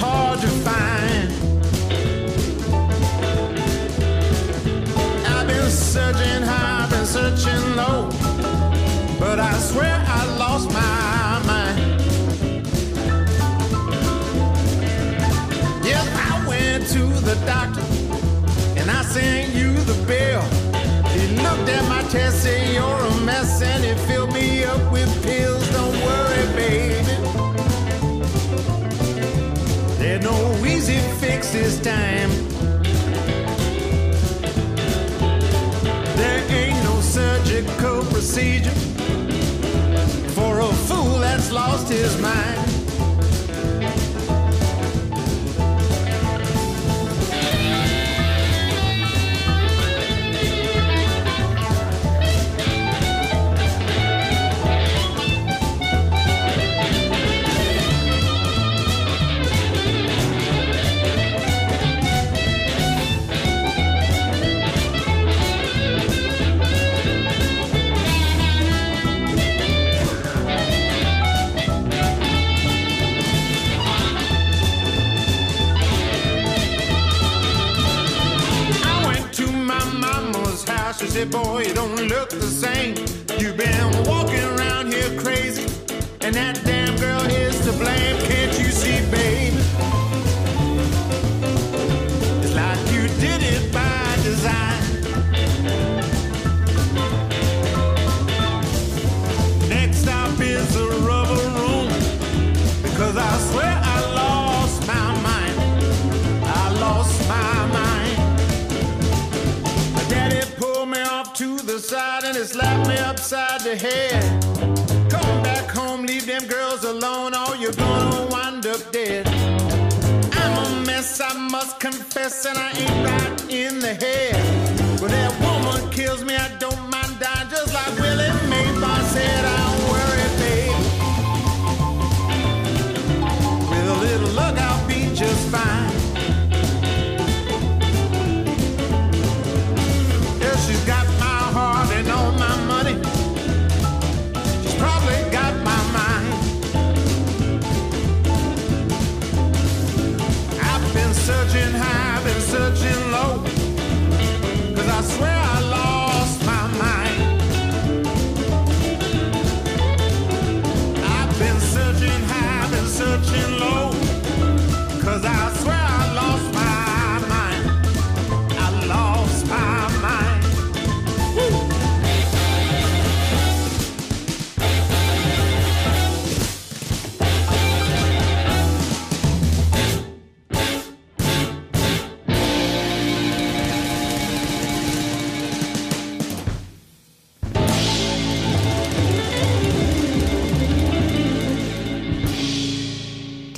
Hard to find. I've been searching high, I've been searching low, but I swear I lost my mind. Yes, I went to the doctor and I sent you the bill. He looked at my test, said you're a mess, and he filled me up with this time. There ain't no surgical procedure for a fool that's lost his mind. Boy, you don't look the same. The head. Come back home, leave them girls alone, or you're gonna wind up dead. I'm a mess, I must confess, and I ain't right in the head. But that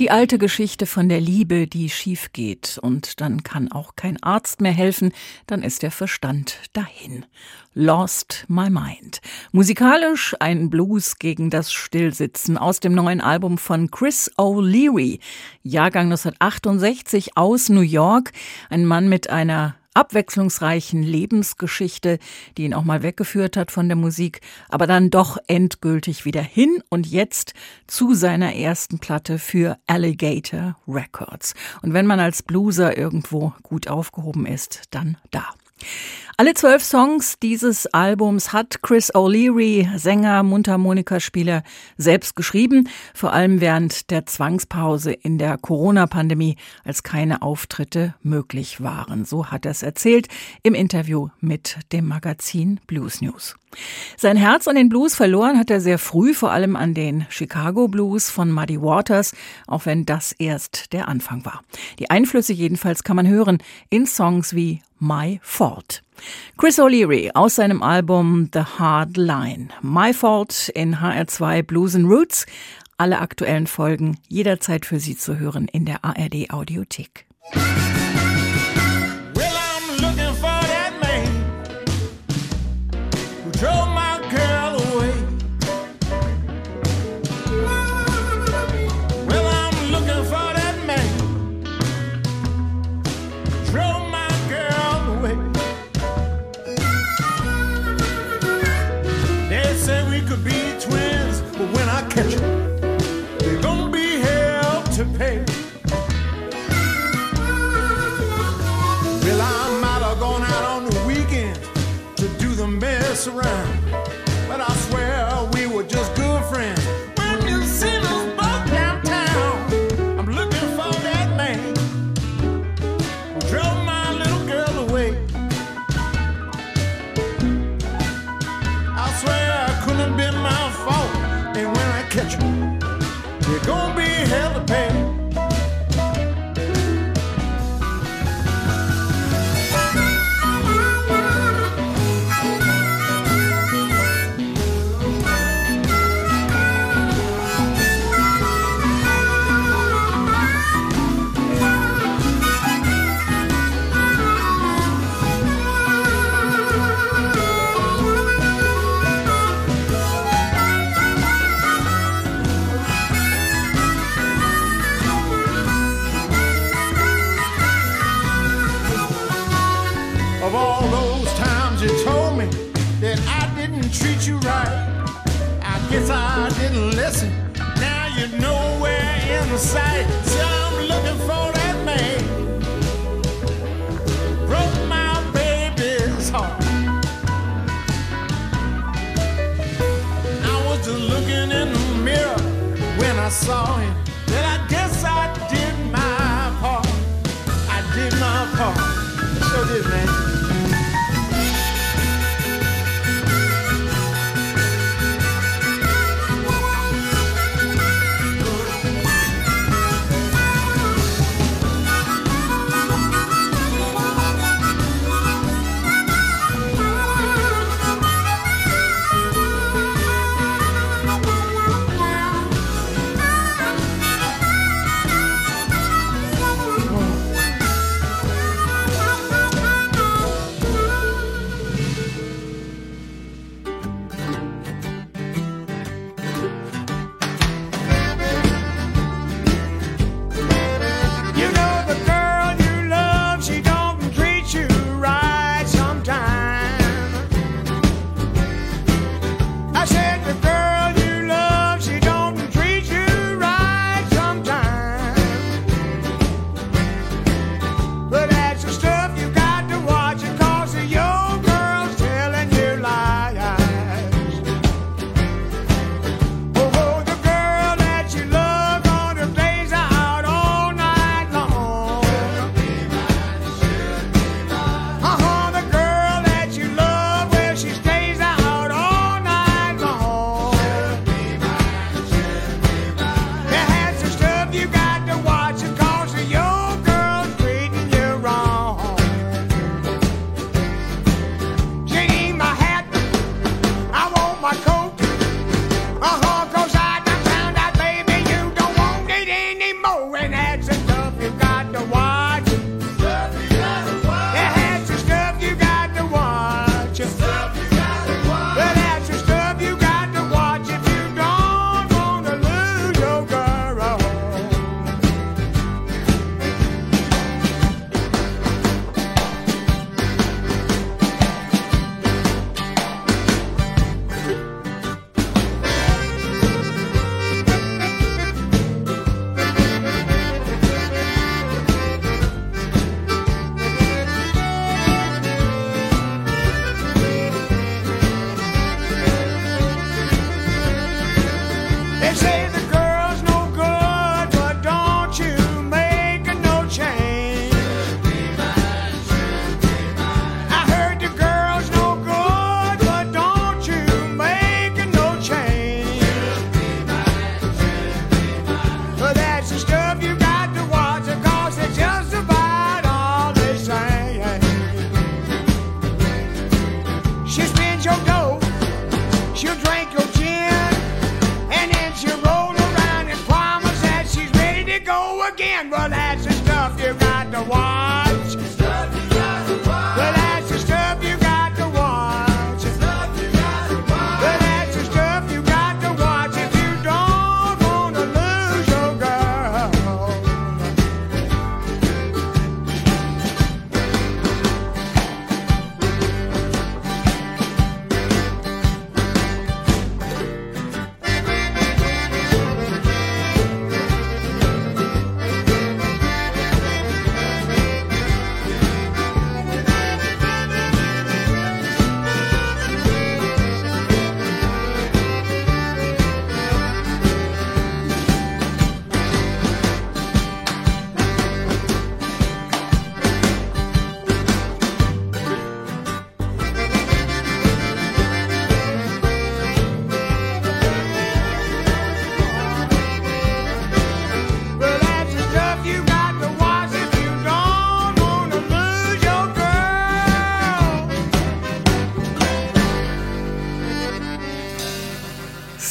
Die alte Geschichte von der Liebe, die schief geht. Und dann kann auch kein Arzt mehr helfen, dann ist der Verstand dahin. Lost My Mind. Musikalisch ein Blues gegen das Stillsitzen aus dem neuen Album von Chris O'Leary. Jahrgang 1968 aus New York. Ein Mann mit einer abwechslungsreichen Lebensgeschichte, die ihn auch mal weggeführt hat von der Musik, aber dann doch endgültig wieder hin und jetzt zu seiner ersten Platte für Alligator Records. Und wenn man als Blueser irgendwo gut aufgehoben ist, dann da. Alle zwölf Songs dieses Albums hat Chris O'Leary, Sänger, Mundharmonikaspieler, selbst geschrieben, vor allem während der Zwangspause in der Corona-Pandemie, als keine Auftritte möglich waren. So hat er es erzählt im Interview mit dem Magazin Blues News. Sein Herz an den Blues verloren hat er sehr früh, vor allem an den Chicago Blues von Muddy Waters, auch wenn das erst der Anfang war. Die Einflüsse jedenfalls kann man hören in Songs wie My Fault. Chris O'Leary aus seinem Album The Hard Line. My Fault in HR2 Blues and Roots. Alle aktuellen Folgen jederzeit für Sie zu hören in der ARD Audiothek.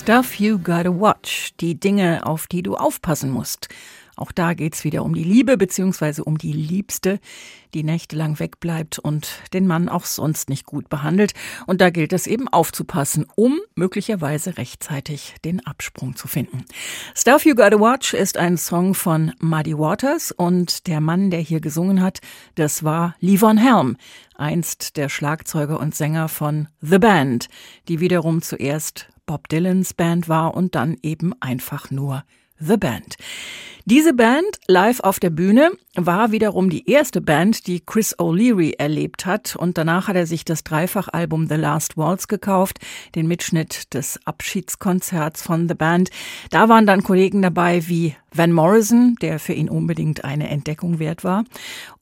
Stuff You Gotta Watch, die Dinge, auf die du aufpassen musst. Auch da geht's wieder um die Liebe beziehungsweise um die Liebste, die nächtelang wegbleibt und den Mann auch sonst nicht gut behandelt. Und da gilt es eben aufzupassen, um möglicherweise rechtzeitig den Absprung zu finden. Stuff You Gotta Watch ist ein Song von Muddy Waters und der Mann, der hier gesungen hat, das war Levon Helm, einst der Schlagzeuger und Sänger von The Band, die wiederum zuerst Bob Dylans Band war und dann eben einfach nur The Band. Diese Band live auf der Bühne war wiederum die erste Band, die Chris O'Leary erlebt hat und danach hat er sich das Dreifachalbum The Last Waltz gekauft, den Mitschnitt des Abschiedskonzerts von The Band. Da waren dann Kollegen dabei wie Van Morrison, der für ihn unbedingt eine Entdeckung wert war,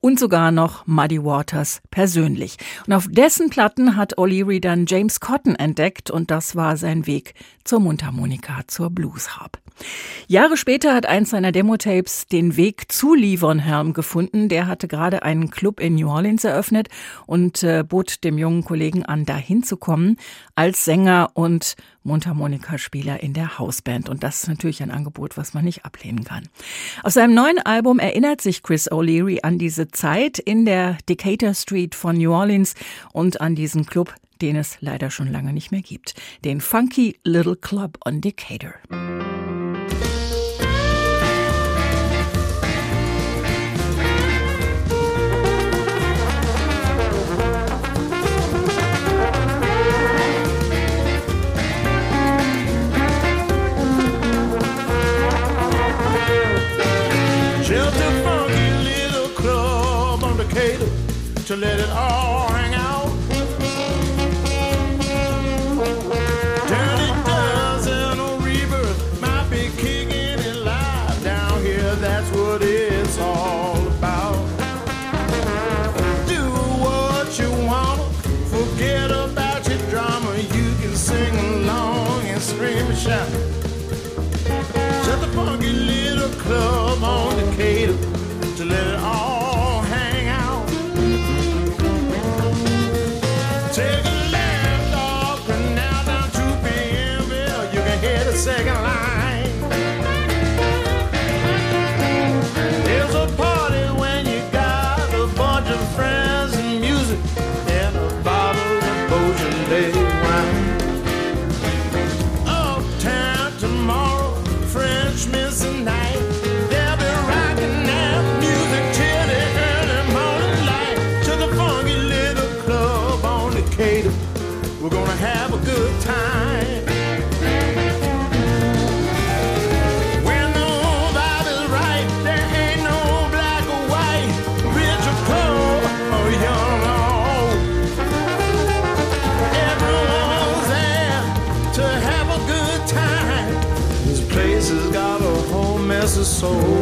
und sogar noch Muddy Waters persönlich. Und auf dessen Platten hat O'Leary dann James Cotton entdeckt und das war sein Weg zur Mundharmonika, zur Bluesharp. Jahre später hat eins seiner Demo-Tapes den Weg zu Levon Helm gefunden. Der hatte gerade einen Club in New Orleans eröffnet und äh, bot dem jungen Kollegen an, dahin zu kommen als Sänger und Mundharmonikaspieler in der Hausband. Und das ist natürlich ein Angebot, was man nicht ablehnen kann. Auf seinem neuen Album erinnert sich Chris O'Leary an diese Zeit in der Decatur Street von New Orleans und an diesen Club, den es leider schon lange nicht mehr gibt. Den Funky Little Club on Decatur. To let it all soul.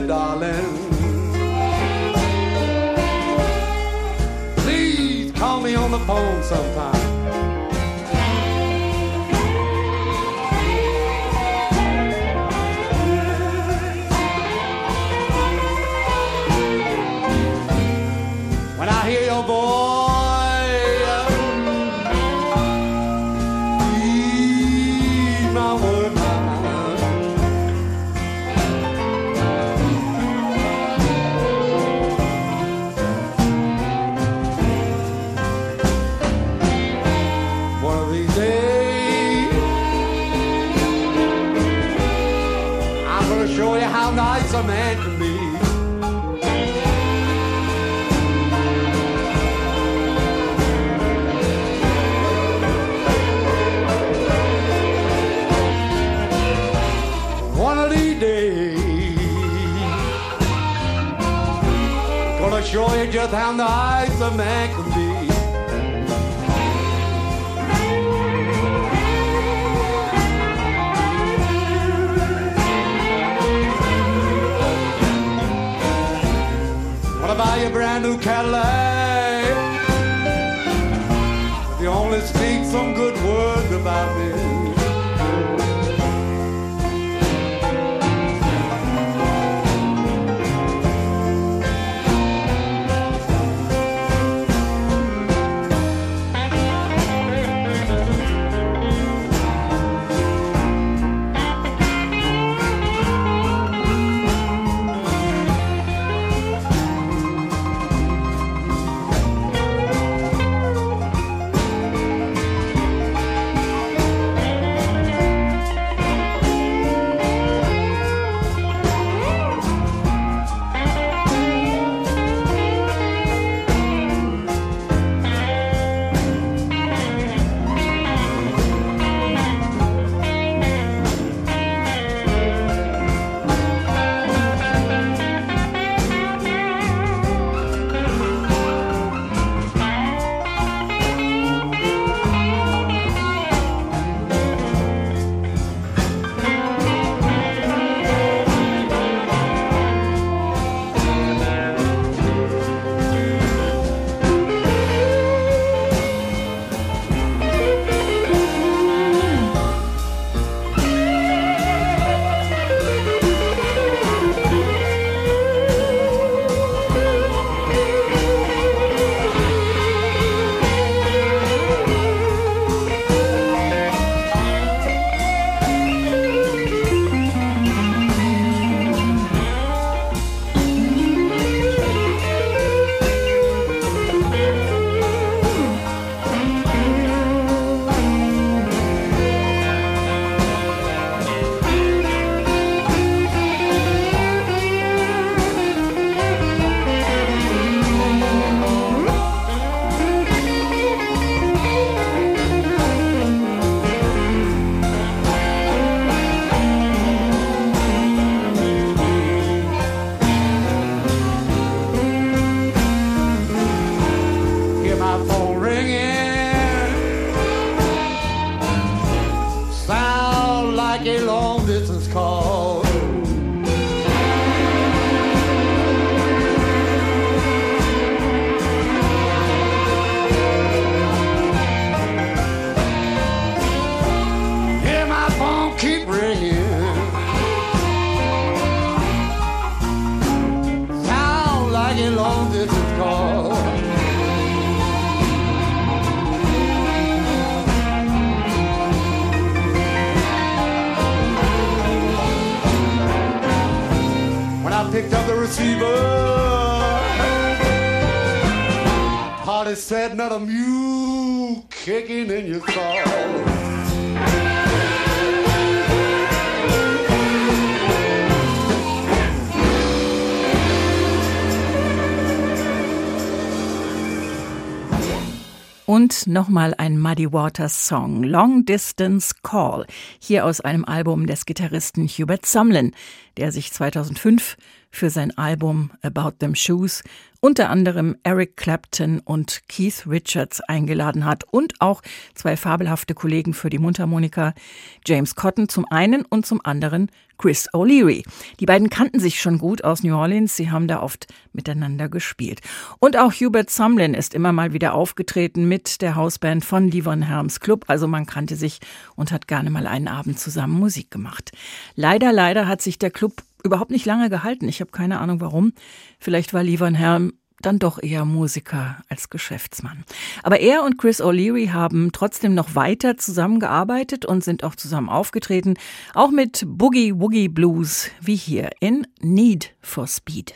me, darling. Please call me on the phone sometime. down the heights of be! Wanna buy a brand new Cadillac? You only speak some good words about me. Picked up the receiver, party said not a mule kicking in your stall. Und nochmal ein Muddy Waters Song, Long Distance Call, hier aus einem Album des Gitarristen Hubert Sumlin, der sich 2005 für sein Album About Them Shoes unter anderem Eric Clapton und Keith Richards eingeladen hat und auch zwei fabelhafte Kollegen für die Mundharmonika, James Cotton zum einen und zum anderen Chris O'Leary. Die beiden kannten sich schon gut aus New Orleans, sie haben da oft miteinander gespielt. Und auch Hubert Sumlin ist immer mal wieder aufgetreten mit der Hausband von Livon Helms Club, also man kannte sich und hat gerne mal einen Abend zusammen Musik gemacht. Leider, leider hat sich der Club überhaupt nicht lange gehalten. Ich habe keine Ahnung warum. Vielleicht war Helm dann doch eher Musiker als Geschäftsmann. Aber er und Chris O'Leary haben trotzdem noch weiter zusammengearbeitet und sind auch zusammen aufgetreten, auch mit Boogie Woogie Blues wie hier in Need for Speed.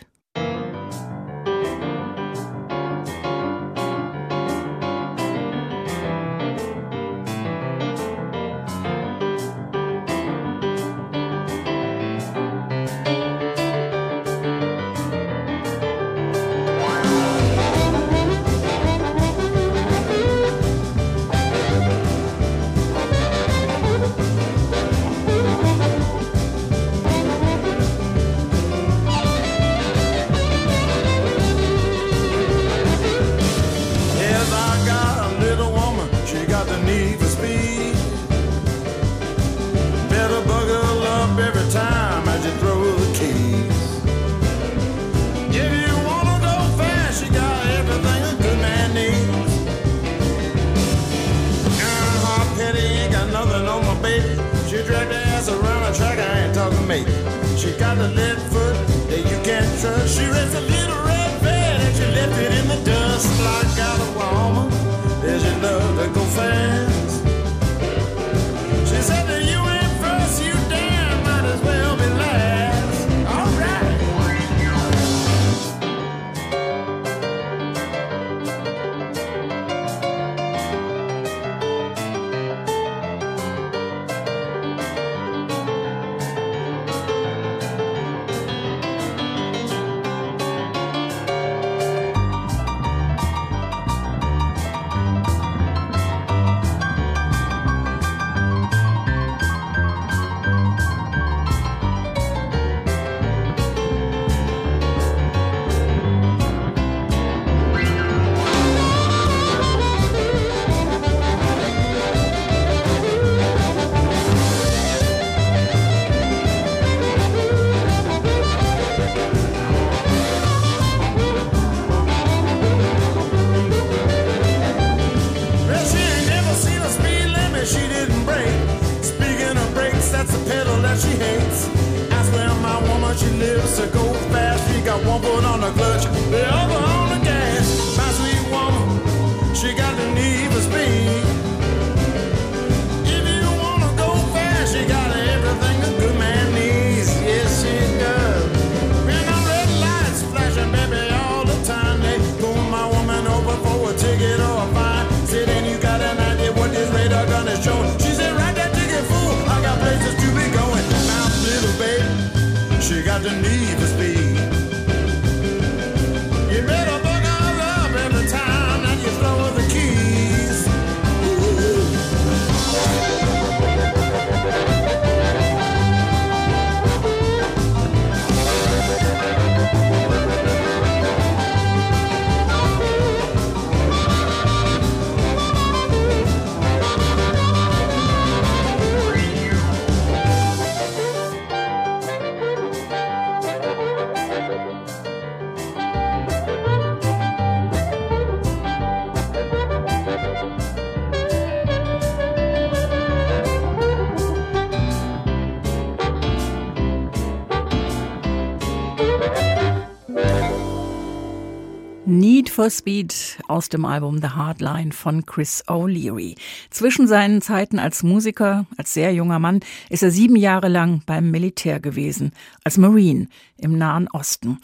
For Speed aus dem Album The Hardline von Chris O'Leary. Zwischen seinen Zeiten als Musiker, als sehr junger Mann, ist er sieben Jahre lang beim Militär gewesen, als Marine im Nahen Osten.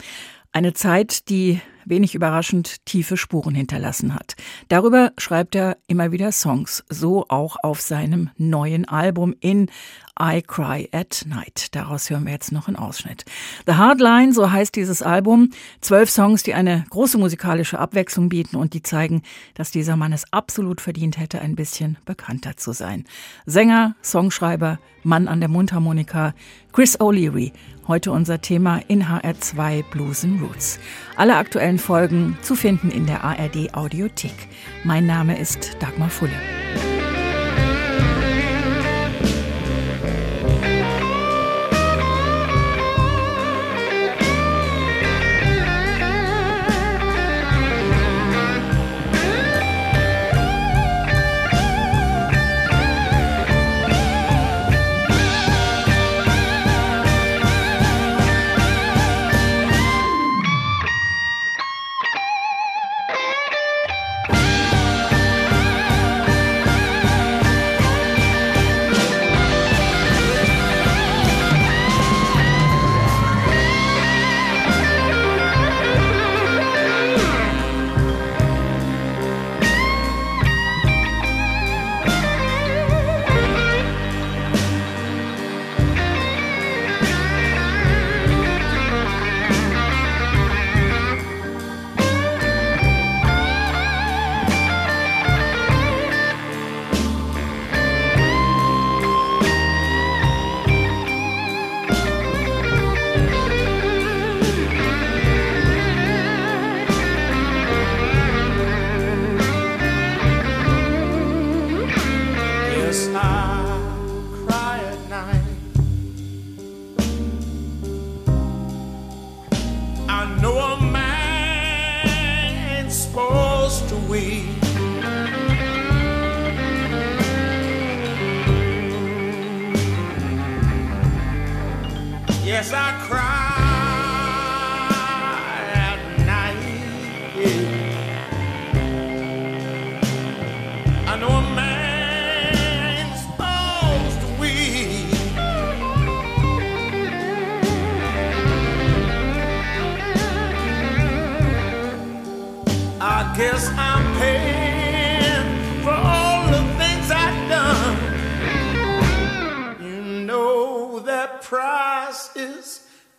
Eine Zeit, die wenig überraschend tiefe Spuren hinterlassen hat. Darüber schreibt er immer wieder Songs, so auch auf seinem neuen Album in I Cry at Night. Daraus hören wir jetzt noch einen Ausschnitt. The Hardline, so heißt dieses Album. Zwölf Songs, die eine große musikalische Abwechslung bieten und die zeigen, dass dieser Mann es absolut verdient hätte, ein bisschen bekannter zu sein. Sänger, Songschreiber, Mann an der Mundharmonika, Chris O'Leary. Heute unser Thema in HR2 Blues and Roots. Alle aktuellen Folgen zu finden in der ARD Audiothek. Mein Name ist Dagmar Fulle.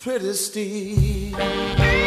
Pretty steep.